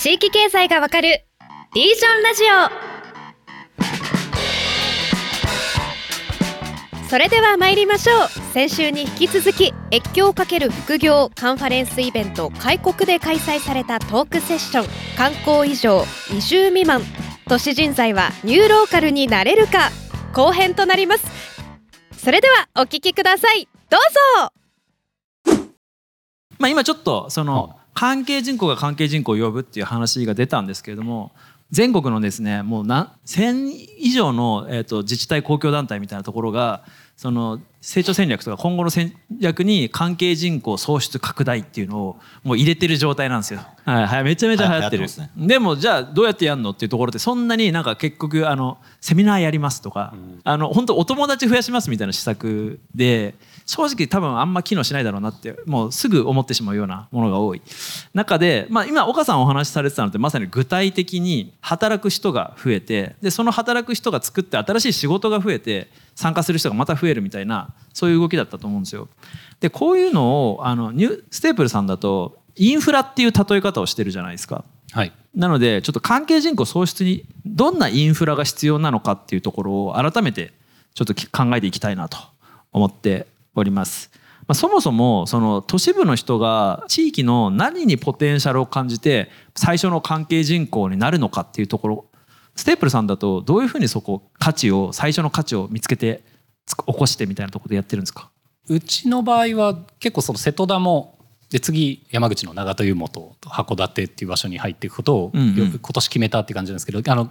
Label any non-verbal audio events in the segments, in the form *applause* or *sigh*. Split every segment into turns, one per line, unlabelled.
地域経済がわかるリージョンラジオ。それでは参りましょう。先週に引き続き越境×副業カンファレンスイベント開国で開催されたトークセッション観光以上移住未満。都市人材はニューローカルになれるか後編となります。それではお聞きください。どうぞ。
まあ今ちょっとその関係人口が関係人口を呼ぶっていう話が出たんですけれども全国のですねもう何1000以上の、えー、と自治体公共団体みたいなところがその成長戦略とか今後の戦略に関係人口創出拡大っていうのをもう入れてる状態なんですよ。はい、はい、めちゃめちゃ流行ってる。ね、でもじゃあどうやってやるのっていうところでそんなになんか結局あのセミナーやりますとか、うん、あの本当お友達増やしますみたいな施策で正直多分あんま機能しないだろうなってもうすぐ思ってしまうようなものが多い中で、まあ、今岡さんお話しされてたのってまさに具体的に働く人が増えてでその働く人が作って新しい仕事が増えて参加する人がまた増えるみたいなそういう動きだったと思うんですよ。でこういうのをあのニュステープルさんだとインフラっていう例え方をしてるじゃないですか。
はい、
なのでちょっと関係人口創出にどんなインフラが必要なのかっていうところを改めてちょっと考えていきたいなと思っております。まあ、そもそもその都市部の人が地域の何にポテンシャルを感じて最初の関係人口になるのかっていうところステープルさんだとどういうふうにそこ価値を最初の価値を見つけて起こしてみたいなところでやってるんですか？
うちの場合は結構その瀬戸田もで次山口の長門湯本と函館っていう場所に入っていくことを、うんうん、今年決めたって感じなんですけどあの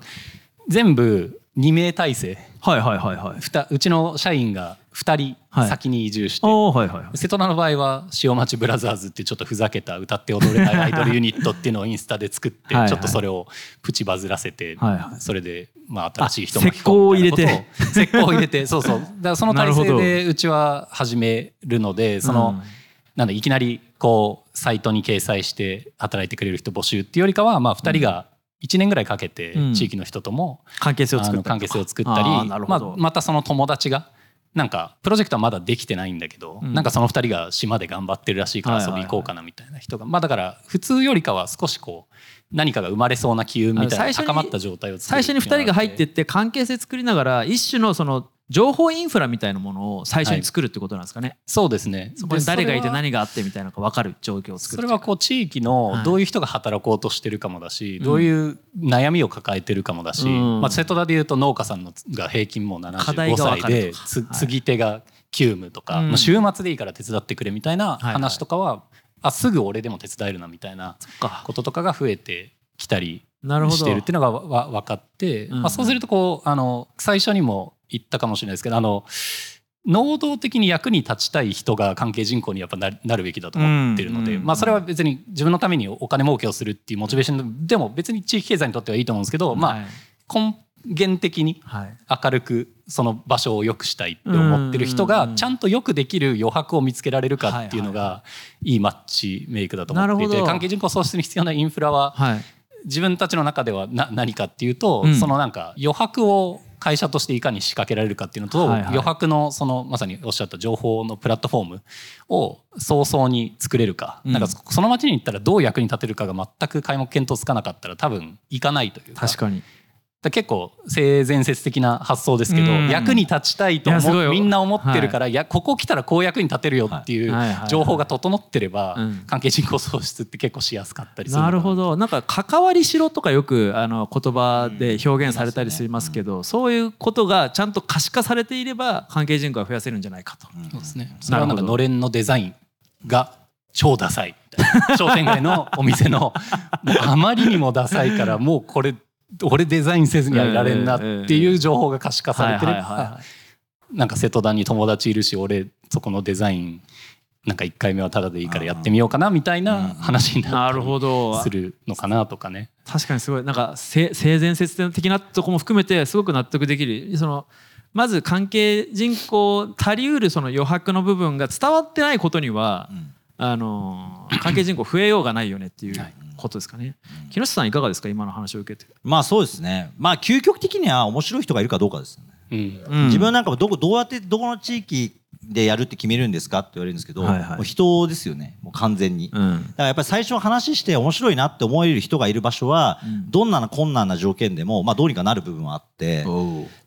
全部2名体制、
はいはいはいはい、
うちの社員が2人先に移住して、はいはいはい、瀬戸田の場合は塩町ブラザーズっていうちょっとふざけた歌って踊れないアイドルユニットっていうのをインスタで作ってちょっとそれをプチバズらせて、はいはい、それでまあ新しい人も
を入れて。
石膏を入れてそうそう。だからその *laughs* 体制でうちは始めるのでその、うん、なんだいきなりこうサイトに掲載して働いてくれる人募集っていうよりかはまあ2人が、うん。1年ぐらいかけて地域の人とも、
関係性を作ったり。
関係性を作ったりまあ、またその友達がなんかプロジェクトはまだできてないんだけど、うん、なんかその2人が島で頑張ってるらしいから遊び行こうかなみたいな人が、まあだから普通よりかは少しこう何かが生まれそうな機運みたいな高まった状態を
最初に2人が入ってって関係性作りながら一種のその情報インフラみたいなものを最初に作るってことなんですかね。はい、
そうですね。
そこに誰がいて何があってみたいなのが分かる状況を作
る。それはこう地域のどういう人が働こうとしてるかもだし、はい、どういう悩みを抱えてるかもだし、うん、まあ瀬戸田でいうと農家さんのが平均もう75歳で継ぎ手が急務とか、まあ週末でいいから手伝ってくれみたいな話とかは、あすぐ俺でも手伝えるなみたいなこととかが増えてきたりしてるっていうのがわ分かって、まあそうするとこうあの最初にも言ったかもしれないですけどあの能動的に役に立ちたい人が関係人口にやっぱなるべきだと思ってるので、まあ、それは別に自分のためにお金儲けをするっていうモチベーションでも別に地域経済にとってはいいと思うんですけど、まあ、根源的に明るくその場所を良くしたいって思ってる人がちゃんとよくできる余白を見つけられるかっていうのがいいマッチメイクだと思っていて関係人口創出に必要なインフラは自分たちの中では何かっていうとそのなんか余白を会社としていかに仕掛けられるかっていうのと、はいはい、余白のそのまさにおっしゃった情報のプラットフォームを早々に作れるか、うん、なんかその町に行ったらどう役に立てるかが全く開目見当つかなかったら多分行かないという
か。確かに
結構性善説的な発想ですけど、役に立ちたいとみんな思ってるから、い、やここ来たらこう役に立てるよっていう情報が整ってれば、関係人口創出って結構しやすかったりする
なるほど。なんか関わりしろとかよくあの言葉で表現されたりしますけど、そういうことがちゃんと可視化されていれば関係人口が増やせるんじゃないかと。
そうですね。それはなんかのれんのデザインが超ダサい商店街のお店のあまりにもダサいからもうこれ俺デザインせずにはいられんなっていう情報が可視化されてればなんか瀬戸田に友達いるし俺そこのデザインなんか1回目はただでいいからやってみようかなみたいな話になったりするのかなとかね。
確かにすごい。なんか性善説的なとこも含めてすごく納得できる。そのまず関係人口足りうるその余白の部分が伝わってないことには、うんあの関係人口増えようがないよねっていうことですかね、木下さんいかがですか？今の話を受けて。
まあそうですね。まあ究極的には面白い人がいるかどうかですね、うん、自分なんかもどこどうやってどこの地域でやるって決めるんですかって言われるんですけど、
はいはい。
もう人ですよね。もう完全に、
うん。
だからやっぱり最初話して面白いなって思える人がいる場所は、どんな困難な条件でも、まあ、どうにかなる部分はあって。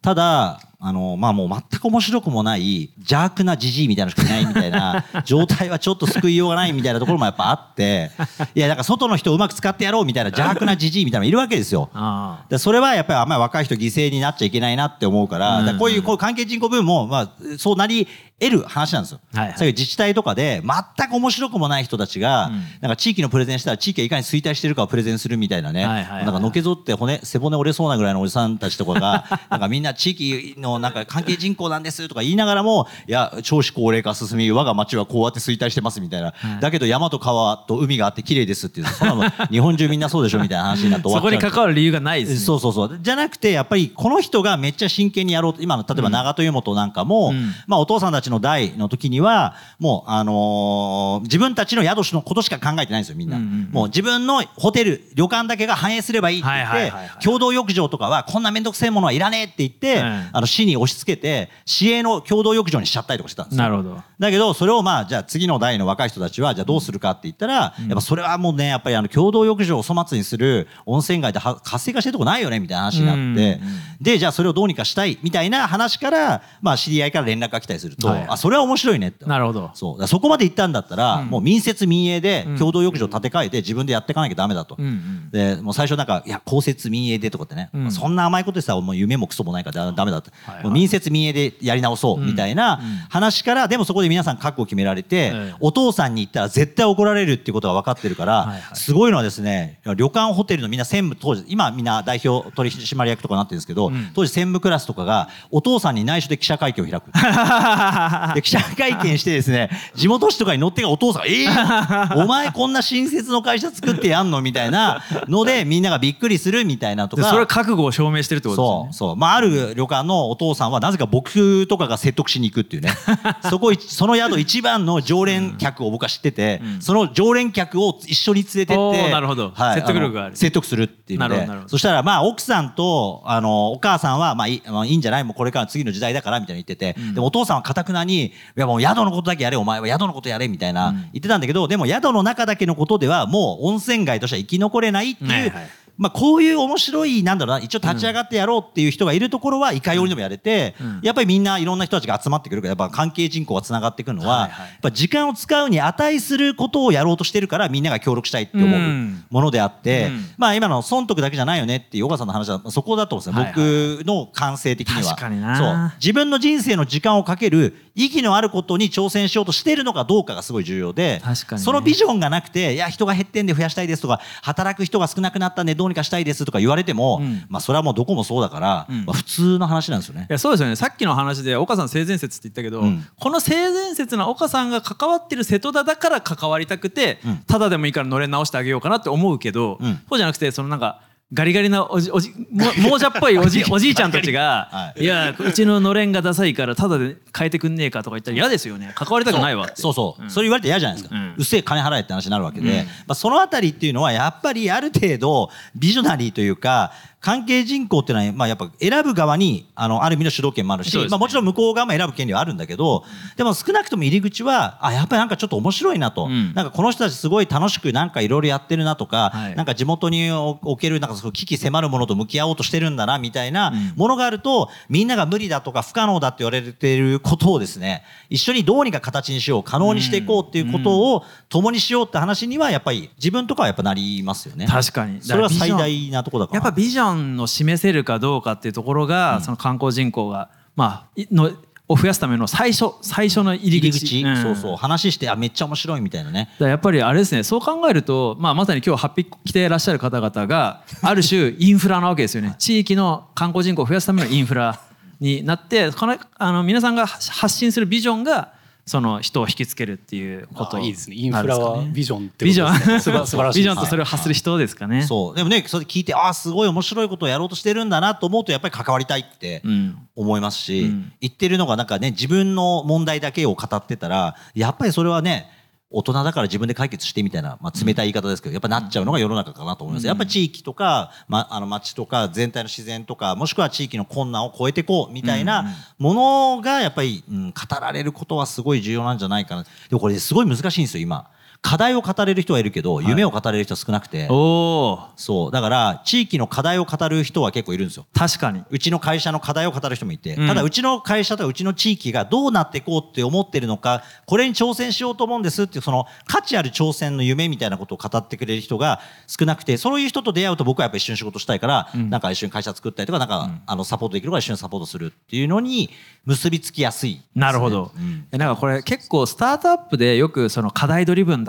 ただあの、まあ、もう全く面白くもない邪悪なじじいみたいなのしかいないみたいな *laughs* 状態はちょっと救いようがないみたいなところもやっぱあっていやだから外の人をうまく使ってやろうみたいな *laughs* 邪悪なじじいみたいなのいるわけですよ。
あ
でそれはやっぱりあんまり若い人犠牲になっちゃいけないなって思うから,、
うん。
だこういうこう関係人口部分も、まあ、そうなり得る話なんですよ。
はいはい。
そういう自治体とかで全く面白くもない人たちが、
うん。
なんか地域のプレゼンしたら地域がいかに衰退してるかをプレゼンするみたいなね、
はいはいはい。
なんかのけぞって骨背骨折れそうなぐらいのおじさんたちとかが *laughs* なんかみんな地域のなんか関係人口なんですとか言いながらもいや少子高齢化進み我が町はこうやって衰退してますみたいな、だけど山と川と海があって綺麗ですっていう。そんなの *laughs* 日本中みんなそうでしょみたいな話になって終わ
そこ
っちゃう
に関わる理由がないですね。
そうそうそう。じゃなくてやっぱりこの人がめっちゃ真剣にやろうと今の例えば長門湯本なんかも、
うん。
まあ、お父さんたちの代の時にはもう、あのー自分たちの宿のことしか考えてないんですよみんな、
うんうんうん。
もう自分のホテル旅館だけが反映すればいいって言って、
はいはいはいはい
共同浴場とかはこんな面倒くせえものはいらねえって言って、
うん
あの市に押し付けて市営の共同浴場にしちゃったりとかしてたんですよ。
なるほど。
だけどそれをまあじゃあ次の代の若い人たちはじゃあどうするかって言ったら、やっぱそれはもうねやっぱりあの共同浴場を粗末にする温泉街では活性化してるとこないよねみたいな話になって、
うんうん
でじゃあそれをどうにかしたいみたいな話からまあ知り合いから連絡が来たりすると、
はい。はい
あそれは面白いねって。
なるほど。
そう。そこまで行ったんだったら、もう民設民営で
うん。
共同浴場建て替えて自分でやっていかなきゃダメだと。
うんうん
でもう最初なんか「いや公設民営で」とかってね、
うん。
そんな甘いことでさもう夢もクソもないからだダメだって、
はいはい。
もう民設民営でやり直そうみたいな
うん
話から、でもそこで皆さん覚悟を決められて、
ええ
お父さんに言ったら絶対怒られるっていうことが分かってるから、
はいはい。
すごいのはですね旅館ホテルのみんな専務当時今みんな代表取締役とかなってるんですけど、
ん。
当時専務クラスとかがお父さんに内緒で記者会見を開く。*laughs* で記者会見してですね地元紙とかに乗ってがお父さんが「えー、*laughs* お前こんな新設の会社作ってやんの?」みたいなのでみんながびっくりするみたいなとか。
でそれは覚悟を証明してるってこと
そうそう。まあある旅館のお父さんはなぜか僕とかが説得しに行くっていうね。*laughs* そこいその宿一番の常連客を僕は知ってて、その常連客を一緒に連れて
お
って
ーなるほど。
はい、
説得力がある。
の説得するっていうのでそしたらまあ奥さんとあのお母さんはまあいい,、まあ、いいんじゃない？もうこれから次の時代だからみたいに言ってて、でもお父さんはかたくなに「いやもう宿のことだけやれお前は宿のことやれ」みたいな言ってたんだけどでも宿の中だけのことではもう温泉街としては生き残れないっていう、
はいはい
まあ、こういう面白いなんだろうな一応立ち上がってやろうっていう人がいるところはいかようにでもやれて、
うん。
やっぱりみんないろんな人たちが集まってくるからやっぱ関係人口がつながってくるのは、やっぱ時間を使うに値することをやろうとしてるからみんなが協力したいって思う
うん。
ものであって、
うん。
まあ今の損得だけじゃないよねっていう岡さんの話はそこだと思うんですよ、僕の感性的には。そう。自分の人生の時間をかける意義のあることに挑戦しようとしているのかどうかがすごい重要でそのビジョンがなくていや人が減ってんで増やしたいですとか働く人が少なくなったんでどうにかしたいですとか言われても、
うん。
まあそれはもうどこもそうだから、
うん。
まあ、普通の話なんですよね。
い。やそうですよね。さっきの話で岡さん性善説って言ったけど、
うん。
この性善説な岡さんが関わってる瀬戸田だから関わりたくて、
うん。
ただでもいいから乗れ直してあげようかなって思うけど、
うん。
そうじゃなくてそのなんかガリガリなおじおじも亡者っぽいおじおじいちゃんたちが「、
はい。
やうちののれんがダサいからただで変えてくんねえか」とか言ったら嫌ですよね。関わりたくないわ
そう。そう、
う。ん。
それ言われて嫌じゃないですか、
う
うんっせえ金払えって話になるわけで、
うん。
まあ、そのあたりっていうのはやっぱりある程度ビジョナリーというか関係人口っていうのは、まあ、やっぱ選ぶ側にあのある意味の主導権もあるし、
ね。
まあ、もちろん向こう側も選ぶ権利はあるんだけど、でも少なくとも入り口はあやっぱりなんかちょっと面白いなと、
うん。
なんかこの人たちすごい楽しくなんかいろいろやってるなとか、
はい。
なんか地元におおけるなんかその危機迫るものと向き合おうとしてるんだなみたいな
うん。
ものがあると、みんなが無理だとか不可能だって言われていることをですね一緒にどうにか形にしよう可能にしていこうっていうことを共にしようって話にはやっぱり自分とかはやっぱなりますよね。
確かに。
それは最大なところだから。
やっぱビジョンを示せるかどうかっていうところが、その観光人口がまあいのを増やすための最初最初の入り口。
入り口、
ん。
そうそう。話してあめっちゃ面白いみたいなね。
だからやっぱりあれですねそう考えると、まあ、まさに今日8匹来ていらっしゃる方々が *laughs* ある種インフラなわけですよね。地域の観光人口を増やすためのインフラになってこのあの皆さんが発信するビジョンがその人を引きつけるっていうこと
あいいですね。インフラはビジョンって
ビジョン。
素晴らしい。
ビジョンとそれを発する人ですかね。
そう。でもねそれ聞いてああすごい面白いことをやろうとしてるんだなと思うとやっぱり関わりたいって
うん。
思いますし、
うん。
言ってるのがなんかね自分の問題だけを語ってたらやっぱりそれはね大人だから自分で解決してみたいな、まあ、冷たい言い方ですけどやっぱなっちゃうのが世の中かなと思います、やっぱ地域とか、ま、あの町とか全体の自然とかもしくは地域の困難を超えていこうみたいなものがやっぱり、うん、語られることはすごい重要なんじゃないかな。でもこれすごい難しいんですよ今。課題を語れる人はいるけど、夢を語れる人は少なくて、そう。だから地域の課題を語る人は結構いるんですよ。
確かに。
うちの会社の課題を語る人もいて、うん、ただうちの会社とかうちの地域がどうなっていこうって思ってるのかこれに挑戦しようと思うんですってその価値ある挑戦の夢みたいなことを語ってくれる人が少なくてそういう人と出会うと僕はやっぱ一緒に仕事したいから、うん、なんか一緒に会社作ったりとかなんか、うん、あのサポートできるから一緒にサポートするっていうのに結びつきやすい、ね、
なるほど、うん、なんかこれ結構スタートアップでよくその課題 driven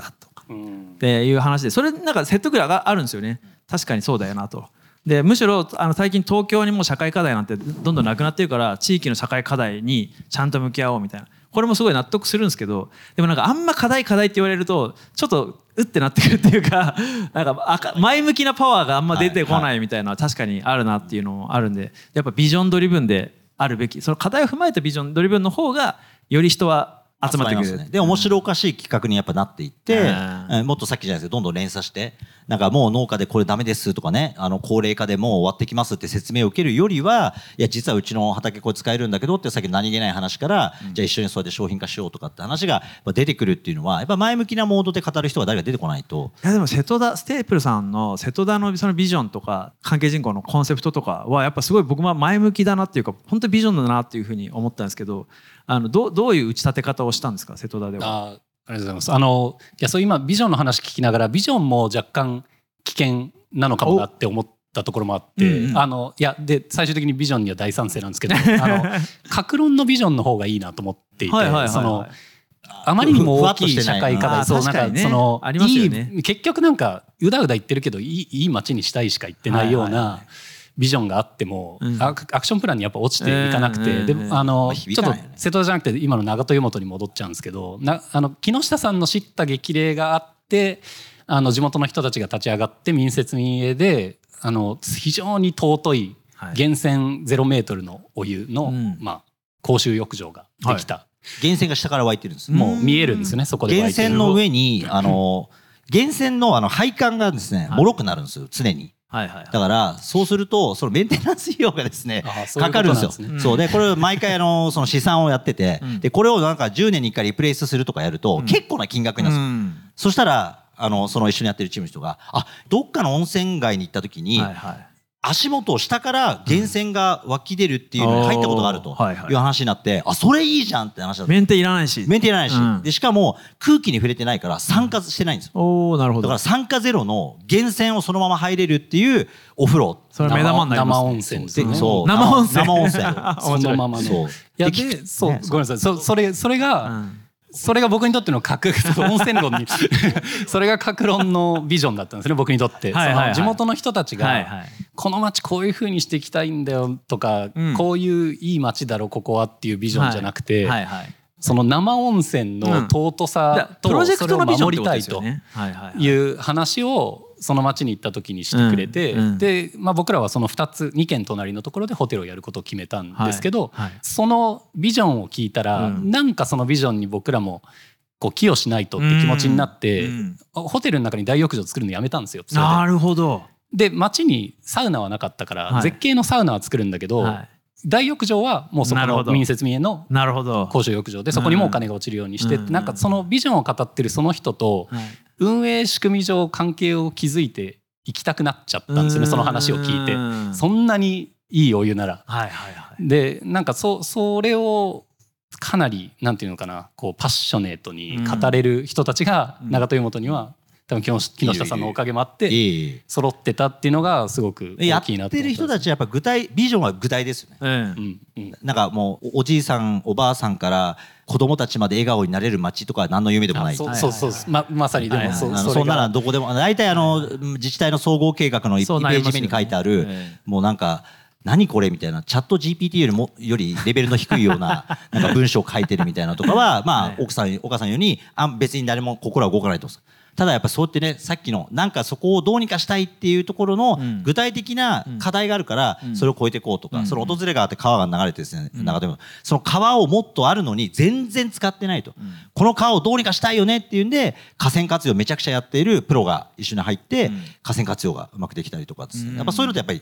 っていう話でそれなんか説得力があるんですよね。確かにそうだよなと。でむしろあの最近東京にも社会課題なんてどんどんなくなってるから地域の社会課題にちゃんと向き合おうみたいな。これもすごい納得するんですけどでもなんかあんま課題課題って言われるとちょっとうってなってくるっていうか *laughs* なんか前向きなパワーがあんま出てこないみたいな確かにあるなっていうのもあるんでやっぱ vision driven であるべき。その課題を踏まえた vision driven の方がより人は集まってくる、
ね、で面白おかしい企画にやっぱなっていって、うん、もっとさっきじゃないですけどどんどん連鎖してなんかもう農家でこれダメですとかねあの高齢化でもう終わってきますって説明を受けるよりはいや実はうちの畑これ使えるんだけどってさっき何気ない話から、うん、じゃあ一緒にそうやって商品化しようとかって話が出てくるっていうのはやっぱ前向きなモードで語る人が誰か出てこないと。
いやでも瀬戸田ステープルさんの瀬戸田のそのビジョンとか関係人口のコンセプトとかはやっぱすごい僕も前向きだなっていうか本当ビジョンだなっていうふうに思ったんですけどあのどどういう打ち立て方をしたんですか？瀬戸田では。
あありがとうございます。あのいやそう今ビジョンの話聞きながらビジョンも若干危険なのかもなって思ったところもあって、うんうん、あのいやで最終的にビジョンには大賛成なんですけど *laughs* あの格論のビジョンの方がいいなと思っていて、そのあまりにも大きい社会課題そうなんかそのいい結局なんかうだうだ言ってるけどいいいい街にしたいしか言ってないような。ビジョンがあっても、うん、アクションプランにやっぱ落ちていかなくて、えー、でもあの、ちょっと瀬戸じゃなくて今の長門湯本に戻っちゃうんですけどなあの木下さんの知った激励があってあの地元の人たちが立ち上がって民設民営であの非常に尊い源泉ゼロメートルのお湯の、はい、まあ、公衆浴場ができた、は
い、源泉が下から湧いてるんです。
もう見えるんですよねそこで
源泉の上にあの源泉のあの配管がですね、もろくなるんですよ常に。はいはいはい、だからそうするとそのメンテナンス費用がですねかかるんですよ。ね、そう。でこれ毎回あのその試算をやってて、うん、でこれをなんか10年に1回リプレイスするとかやると、結構な金額になるんですよ。そしたらあのその一緒にやってるチームの人があどっかの温泉街に行った時に、はいはい足元を下から源泉が湧き出るっていうのに入ったことがあるという話になって、あそれいいじゃんって話だった。
メンテいらないし。
メンテいらないし、うん、でしかも空気に触れてないから酸化してないんですよ、
おなるほど。
だから酸化ゼロの源泉をそのまま入れるっていうお風呂。
それ目玉になり
ます、ね、生温泉ですね。
そう。生温泉。
生温泉。*laughs*
そのままの。そ *laughs* ういやでそう、ね、ごめんなさい。そそれそれが、うんそれが僕にとっての核温泉論に。*laughs* それが核論のビジョンだったんですね僕にとって、はいはいはい、その地元の人たちが、はいはい、この町こういうふうにしていきたいんだよとか、うん、こういういい町だろここはっていうビジョンじゃなくて、はいはいはい、その生温泉の尊さとそれを守りたいという話をその町に行った時にしてくれて、うん。うん、で、まあ、僕らはその2つ2軒隣のところでホテルをやることを決めたんですけど、はい。はい、そのビジョンを聞いたら、うん、なんかそのビジョンに僕らもこう寄与しないとって気持ちになって、ホテルの中に大浴場作るのやめたんですよ。
なるほど。
で町にサウナはなかったから、はい、絶景のサウナは作るんだけど、はい大浴場はもうそこの民設民営の公衆浴場でそこにもお金が落ちるようにして、なんかそのビジョンを語ってるその人と運営仕組み上関係を築いていきたくなっちゃったんですよねその話を聞いて。そんなにいいお湯なら。はいはいはい、でなんかそそれをかなりなんていうのかなこうパッショネートに語れる人たちが長門湯本には多分木下さんのおかげもあって揃ってたっていうのがすごく大きいな
ってる人たちやっぱ具体ビジョンは具体ですよね、うん。うん、なんかもうおじいさんおばあさんから子供たちまで笑顔になれる街とか何の夢でもない。
そうそうそう。ままさにでもそ,、
はいはい、そんならどこでも大体あの自治体の総合計画の1ページ目に書いてあるもうなんか何これみたいなチャット GPT よりもよりレベルの低いようななんか文章を書いてるみたいなとかはまあ *laughs* 奥さんお母さんようにあ別に誰も心は動かないとただやっぱそうやってねさっきのなんかそこをどうにかしたいっていうところの
うん。
具体的な課題があるから
うん。
それを超えていこうとか、
うん。
その訪れ川って川が流れてですね、
うん。
長友その川をもっとあるのに全然使ってないと、
ん。
この川をどうにかしたいよねっていうんで河川活用めちゃくちゃやっているプロが一緒に入って、
うん。
河川活用がうまくできたりとかですね、
うん。
やっぱそういうのってやっぱり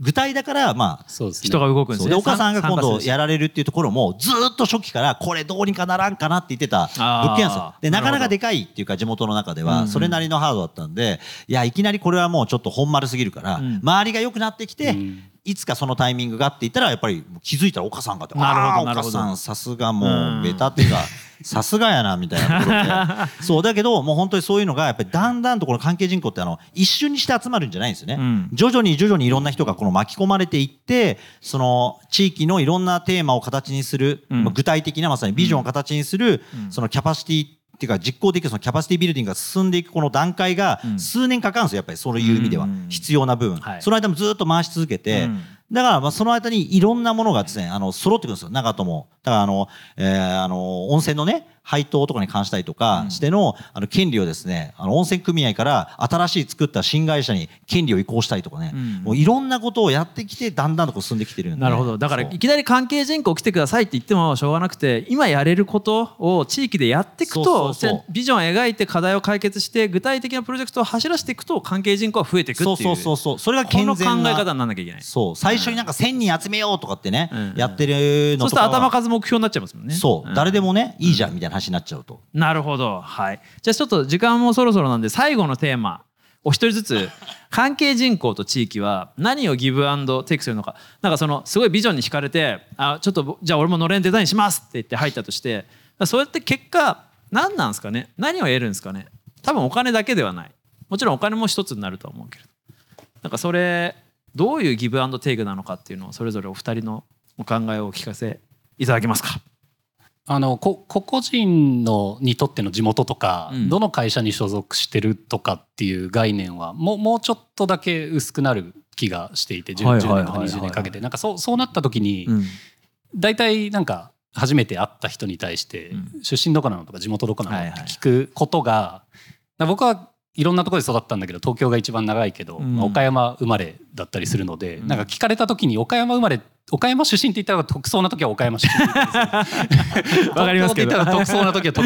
具体だからまあ
人が動くんですね。
そうで岡さんが今度や
ら
られるっていうところもずーっと初期からこれどうにかならんかなって言ってた物件なんですよ。でなかなかでかいっていうか地元の中で
うんうん。
はそれなりのハードだったんでいやいきなりこれはもうちょっと本丸すぎるから
うん。
周りが良くなってきて
うん。
いつかそのタイミングがって言ったらやっぱり気づいたら岡さんがって
なるほど
あー
なるほど。
岡さんさすがも
う
ベタっていうかさすがやなみたいなところで。*laughs* そうだけどもう本当にそういうのがやっぱりだんだんとこの関係人口ってあの一瞬にして集まるんじゃないんですよね、
うん。
徐々に徐々にいろんな人がこの巻き込まれていってその地域のいろんなテーマを形にする、
うん。
まあ具体的なまさにビジョンを形にする、
うん。
そのキャパシティっていうか実行できるそのキャパシティビルディングが進んでいくこの段階が
うん。
数年かかるんですよやっぱりそういう意味では、
うん。
必要な部分、
はい。
その間もずっと回し続けて、
うん。
だからまあその間にいろんなものがですねあの揃ってくるんですよ。長友。だからあの、えーあの温泉のね配当とかに関したりとかしての,、あの権利をですねあの温泉組合から新しい作った新会社に権利を移行したりとかね、
うん。
もういろんなことをやってきてだんだんとこう進んできてるんで。
なるほど。だからいきなり関係人口来てくださいって言ってもしょうがなくて今やれることを地域でやっていくと
そうそう
ビジョンを描いて課題を解決して具体的なプロジェクトを走らせていくと関係人口は増えていくっていう。
そうそうそうそれが
この考
健全な
え方にならなきゃいけない。
そう。最初になんか1000人集めようとかってね、
うん。
やってる
そうすると頭数目標になっちゃいますもんね。
そう、
ん。
誰でもねいいじゃん。みたいな話になっちゃうと、
なるほど。はい。じゃあちょっと時間もそろそろなんで最後のテーマ。お一人ずつ。*laughs* 関係人口と地域は何をギブアンドテイクするのか。なんかそのすごいビジョンに惹かれてあちょっとじゃあ俺ものれんデザインしますって言って入ったとしてそうやって結果何なんですかね？何を得るんですかね？多分お金だけではない。もちろんお金も一つになるとは思うけれど。なんかそれどういうギブアンドテイクなのかっていうのをそれぞれお二人のお考えをお聞かせいただけますか？
あのこ個々人のにとっての地元とか、
うん。
どの会社に所属してるとかっていう概念はもうもうちょっとだけ薄くなる気がしていて 10,
はい
10
はいはいはい。
年とか20年かけて。なんかそうそうなった時に、
うん。
大体なんか初めて会った人に対して、
うん。
出身どこなのとか地元どこなのって聞くことが、僕はいろんなところで育ったんだけど東京が一番長いけど、
うん。
まあ岡山生まれだったりするので、
うん。
なんか聞かれた時に岡山生まれ岡山出身って言ったら得そうな時は岡山出身 *laughs* *laughs*
わかりますけど
東京って言ったら得そうな時は得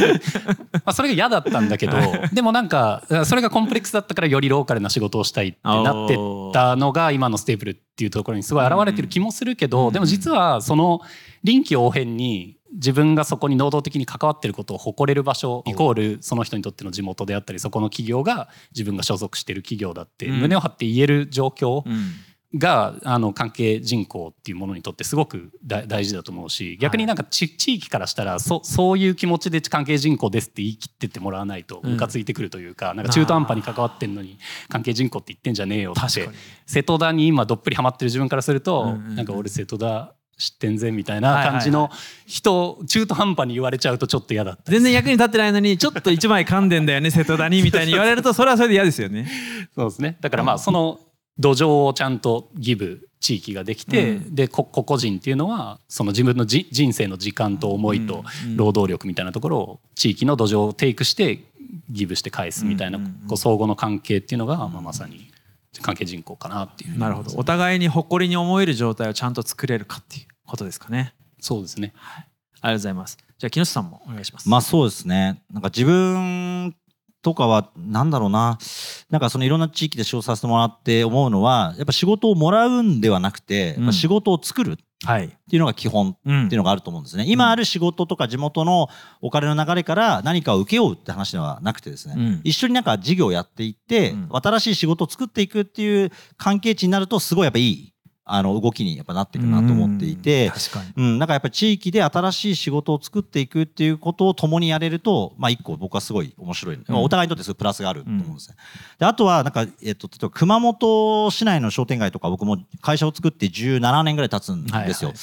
まあそれが嫌だったんだけど *laughs* でもなんかそれがコンプレックスだったからよりローカルな仕事をしたいってなってったのが今のステープルっていうところにすごい現れてる気もするけど、
うん。
でも実はその臨機応変に自分がそこに能動的に関わってることを誇れる場所イコールその人にとっての地元であったりそこの企業が自分が所属してる企業だって
うん。
胸を張って言える状況
うん
があの関係人口っていうものにとってすごく大大事だと思うし逆になんかち地域からしたらそそういう気持ちで関係人口ですって言い切ってってもらわないと
うん
ムカついてくるというかなんか中途半端に関わってんのに関係人口って言ってんじゃねえよって瀬戸田に今どっぷりハマってる自分からすると、
う
なんか俺瀬戸田知ってんぜみたいな感じの人中途半端に言われちゃうとちょっと嫌だった。り
全然役に立ってないのにちょっと一枚噛んでんだよね瀬戸田にみたいに言われると *laughs* それはそれで嫌ですよね。
そうですね。だからまあその土壌をちゃんとギブ地域ができて、
うん。
でこ個々人っていうのはその自分のじ人生の時間と思いと
うん
労働力みたいなところを地域の土壌をテイクしてギブして返すみたいなこう相互の関係っていうのが、まあ、まさに関係人口かなっていう
なるほどお互いに誇りに思える状態をちゃんと作れるかっていうことですかね。
そうですね
ありがとうございます。じゃあ木下さんもお願いします。
まあそうですね。なんか自分とかはなんだろうな。なんかそのいろんな地域で仕事させてもらって思うのは、やっぱ仕事をもらうんではなくて、やっぱ仕事を作るっ
はい。
ていうのが基本
うん。
っていうのがあると思うんですね。今ある仕事とか地元のお金の流れから何かを受けようって話ではなくてですね、
うん。
一緒になんか事業をやっていって、
うん。
新しい仕事を作っていくっていう関係値になるとすごいやっぱいいあの動きにやっぱなっていくなと思っていて、
確かに。
うん、なんかやっぱり地域で新しい仕事を作っていくっていうことを共にやれると、まあ一個僕はすごい面白い、
うん
お互いにとってすごいプラスがあると思うんですね。であとはなんか、えっと、例えば熊本市内の商店街とか僕も会社を作って17年ぐらい経つんですよ。
はいはい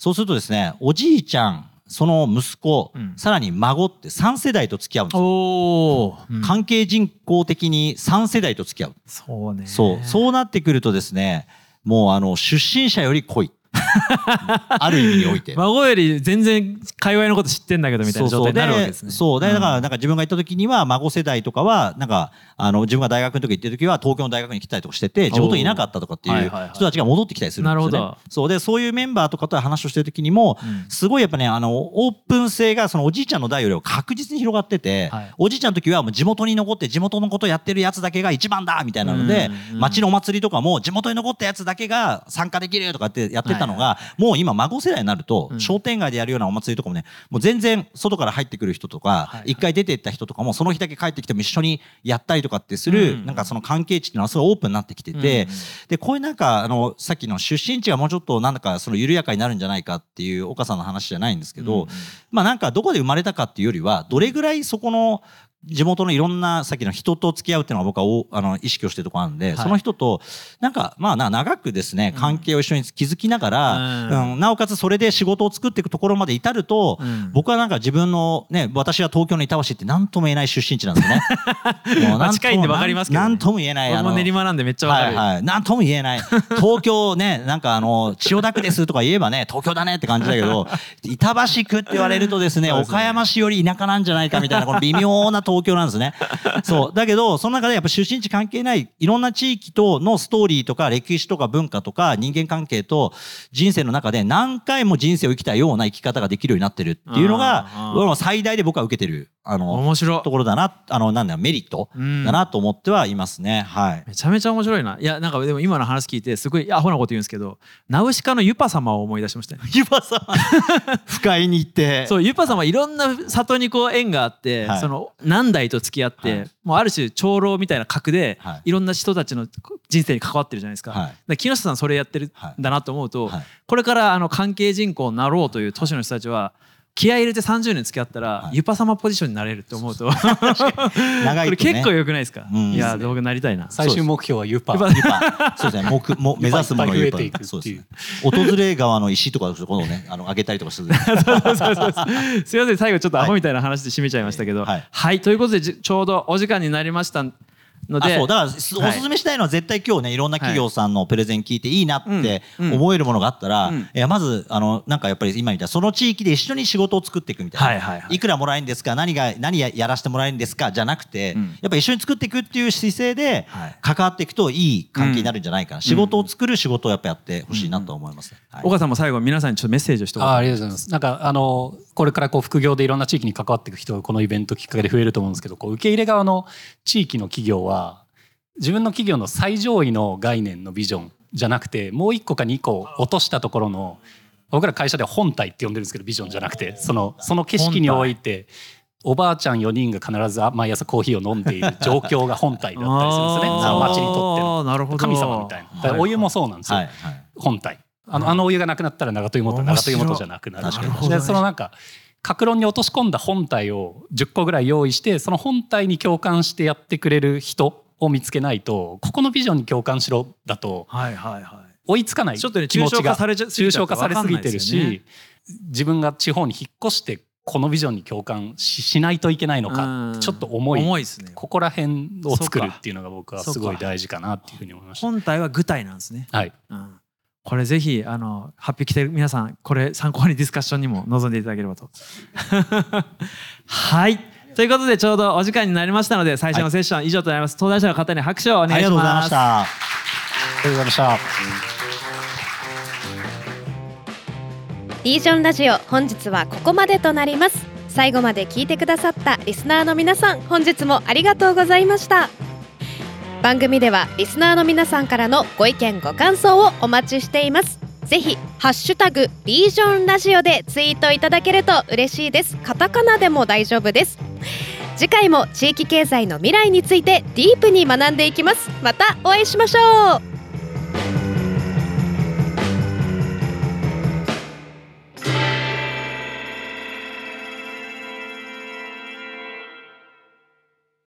そうするとですね、おじいちゃん、その息子、
うん
さらに孫って3世代と付き合うんですよ。
うん
関係人口的に3世代と付き合う。
そうね。
そう、そうなってくるとですね、もうあの出身者より濃い。*laughs* ある意味において。
孫より全然界隈のこと知ってんだけどみたいな状態になるわけですね。
そう。でだからなんか自分が行った時には孫世代とかはなんかあの自分が大学の時行ってる時は東京の大学に来たりとかしてて地元にいなかったとかっていう人たちが戻ってきたりするんですよね。
なるほど。
そう。でそういうメンバーとかと話をしてる時にも、すごいやっぱねあのオープン性がそのおじいちゃんの代よりは確実に広がってて、
はい。
おじいちゃんの時はもう地元に残って地元のことやってるやつだけが一番だみたいなので、
うんうん
町のお祭りとかも地元に残ったやつだけが参加できるとかってやってたのが、もう今孫世代になると、
うん。
商店街でやるようなお祭りとかもねもう全然外から入ってくる人とか一、回出てった人とかもその日だけ帰ってきても一緒にやったりとかってする、
うん。
なんかその関係値っていうのはすごいオープンになってきてて、でこういうなんかあのさっきの出身地がもうちょっとなんだかその緩やかになるんじゃないかっていう岡さんの話じゃないんですけど、まあなんかどこで生まれたかっていうよりはどれぐらいそこの地元のいろんなさっきの人と付き合うっていうのが僕はおあの意識をしてるところあるんで、
い。
その人となんかまあな長くですね関係を一緒に築きながら、
うん。
うんなおかつそれで仕事を作っていくところまで至ると、
うん。
僕はなんか自分のね私は東京の板橋って何とも言えない出身地なんですね。*laughs* もう
まあ
なん
近いんでわかりますけどね。
なんとも言えない
俺も練馬なんでめっちゃわかる。
はいはい、なんとも言えない。東京ねなんかあの千代田区ですとか言えばね東京だねって感じだけど *laughs* 板橋区って言われるとですね
ね。
岡山市より田舎なんじゃないかみたいなこの微妙な東京なんですね。*laughs* そうだけどその中でやっぱ出身地関係ないいろんな地域とのストーリーとか歴史とか文化とか人間関係と人生の中で何回も人生を生きたような生き方ができるようになってるっていうのが最大で僕は受けてるあの
面白い
ところだなあのなんだメリット
うん
だなと思ってはいますね。はい
めちゃめちゃ面白いな。いやなんかでも今の話聞いてすごいアホなこと言うんですけど、ナウシカのユパ様を思い出しましたね。
ユパさん *laughs* 不快に行って
そうユパ様はいろんな里にこう縁があって、
はい
その何代と付き合って、
はい。
もうある種長老みたいな格で、
はい。
い、ろんな人たちの人生に関わってるじゃないですか。
はい。
木下さんそれやってるんだなと思うと、
はい。
これからあの関係人口になろうという都市の人たちは気合い入れて30年付き合ったら、
はい。
ユパ様ポジションになれるって思うと。
長いとね。
これ結構良くないですか、
うん。
いや僕なりたいな。
最終目標はユパ。
ユパ。
ユパ。そうですね。目 *laughs* も目指すものをユパ。
いっぱ
そうですね。訪れ川の石とかこのねあの上げたりとかする。*laughs*
そうそうそうそう。すいません。最後ちょっとアホみたいな話で締めちゃいましたけど、
は
はい。い、ということでじちょうどお時間になりましたので
あそうだからすお
はい。
すすめしたいのは絶対今日ねいろんな企業さんのプレゼン聞いていいなって
うん。
思えるものがあったら、
うん。
いやまずあのなんかやっぱり今みたいなその地域で一緒に仕事を作っていくみたいな、
はいはいはい。
くらもらえるんですか？何が何ややらせてもらえるんですか？じゃなくて、
うん。
やっぱ一緒に作っていくっていう姿勢で
はい。
関わっていくといい関係になるんじゃないかな、仕事を作る仕事をやっぱやってほしいなと思います、はい。
岡さんも最後皆さんにちょっとメッセージを一言。
あありがとうございます。なんかあのこれからこう副業でいろんな地域に関わっていく人がこのイベントきっかけで増えると思うんですけど、こう受け入れ側の地域の企業は自分の企業の最上位の概念のビジョンじゃなくて、もう一個か二個落としたところの僕ら会社では本体って呼んでるんですけど、ビジョンじゃなくて、そのその景色において。おばあちゃん4人が必ず毎朝コーヒーを飲んでいる状況が本体だったりするんですよね。*laughs* その町にとっての
なるほど
神様みたいな。お湯もそうなんですよ。
はいはい
本体あのあのお湯がなくなったら長門湯元長門湯元じゃなくなる
確かに
でそのなんか格論に落とし込んだ本体を10個ぐらい用意してその本体に共感してやってくれる人を見つけないとここのビジョンに共感しろだと追いつかない
ちょっとね抽象化されちゃ
抽象化されすぎてるし自分が地方に引っ越してこのビジョンに共感ししないといけないのか
うん。
ちょっと重い。
重いですね。
ここら辺を作るっていうのが僕はすごい大事かなっていうふうに思いました。
本体は具体なんですね、
はい。
うん、これぜひあの発表来てる皆さんこれ参考にディスカッションにも臨んでいただければと。*laughs* はい。ということでちょうどお時間になりましたので最初のセッション以上となります、登壇者の方に拍手をお願いし
ありがとうございま
ま
した。
ありがとうございました。
リージョンラジオ本日はここまでとなります。最後まで聞いてくださったリスナーの皆さん本日もありがとうございました番組ではリスナーの皆さんからのご意見ご感想をお待ちしています。ぜひハッシュタグリージョンラジオでツイートいただけると嬉しいです。カタカナでも大丈夫です。次回も地域経済の未来についてディープに学んでいきます。またお会いしましょう。